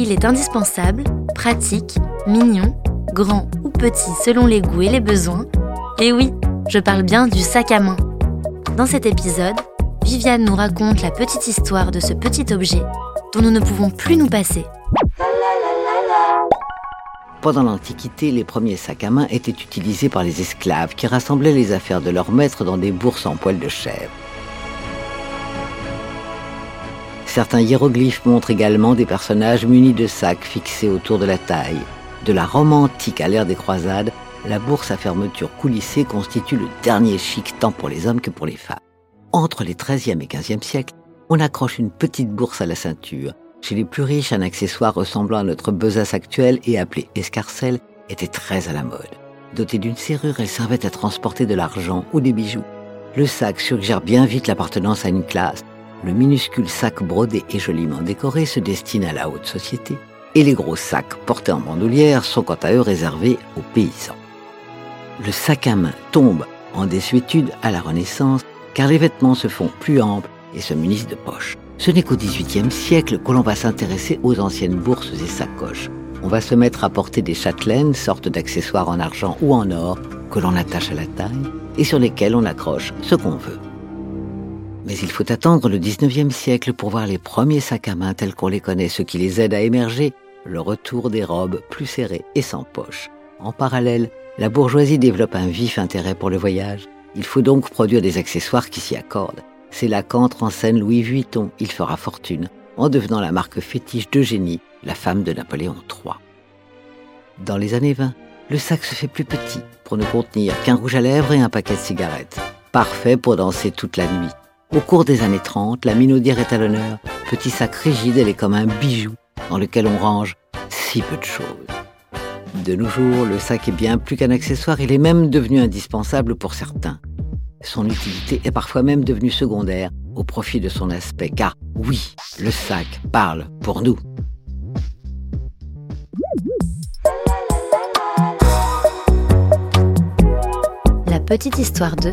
Il est indispensable, pratique, mignon, grand ou petit selon les goûts et les besoins. Et oui, je parle bien du sac à main. Dans cet épisode, Viviane nous raconte la petite histoire de ce petit objet dont nous ne pouvons plus nous passer. Pendant l'Antiquité, les premiers sacs à main étaient utilisés par les esclaves qui rassemblaient les affaires de leur maître dans des bourses en poils de chèvre. Certains hiéroglyphes montrent également des personnages munis de sacs fixés autour de la taille. De la Rome antique à l'ère des croisades, la bourse à fermeture coulissée constitue le dernier chic tant pour les hommes que pour les femmes. Entre les XIIIe et XVe siècles, on accroche une petite bourse à la ceinture. Chez les plus riches, un accessoire ressemblant à notre besace actuelle et appelé escarcelle était très à la mode. Dotée d'une serrure, elle servait à transporter de l'argent ou des bijoux. Le sac suggère bien vite l'appartenance à une classe. Le minuscule sac brodé et joliment décoré se destine à la haute société. Et les gros sacs portés en bandoulière sont quant à eux réservés aux paysans. Le sac à main tombe en désuétude à la Renaissance car les vêtements se font plus amples et se munissent de poches. Ce n'est qu'au XVIIIe siècle que l'on va s'intéresser aux anciennes bourses et sacoches. On va se mettre à porter des châtelaines, sortes d'accessoires en argent ou en or, que l'on attache à la taille et sur lesquels on accroche ce qu'on veut. Mais il faut attendre le XIXe siècle pour voir les premiers sacs à main tels qu'on les connaît, ce qui les aide à émerger, le retour des robes plus serrées et sans poche. En parallèle, la bourgeoisie développe un vif intérêt pour le voyage. Il faut donc produire des accessoires qui s'y accordent. C'est là qu'entre en scène Louis Vuitton. Il fera fortune en devenant la marque fétiche d'Eugénie, la femme de Napoléon III. Dans les années 20, le sac se fait plus petit pour ne contenir qu'un rouge à lèvres et un paquet de cigarettes. Parfait pour danser toute la nuit. Au cours des années 30, la minaudière est à l'honneur. Petit sac rigide, elle est comme un bijou dans lequel on range si peu de choses. De nos jours, le sac est bien plus qu'un accessoire, il est même devenu indispensable pour certains. Son utilité est parfois même devenue secondaire au profit de son aspect, car oui, le sac parle pour nous. La Petite Histoire 2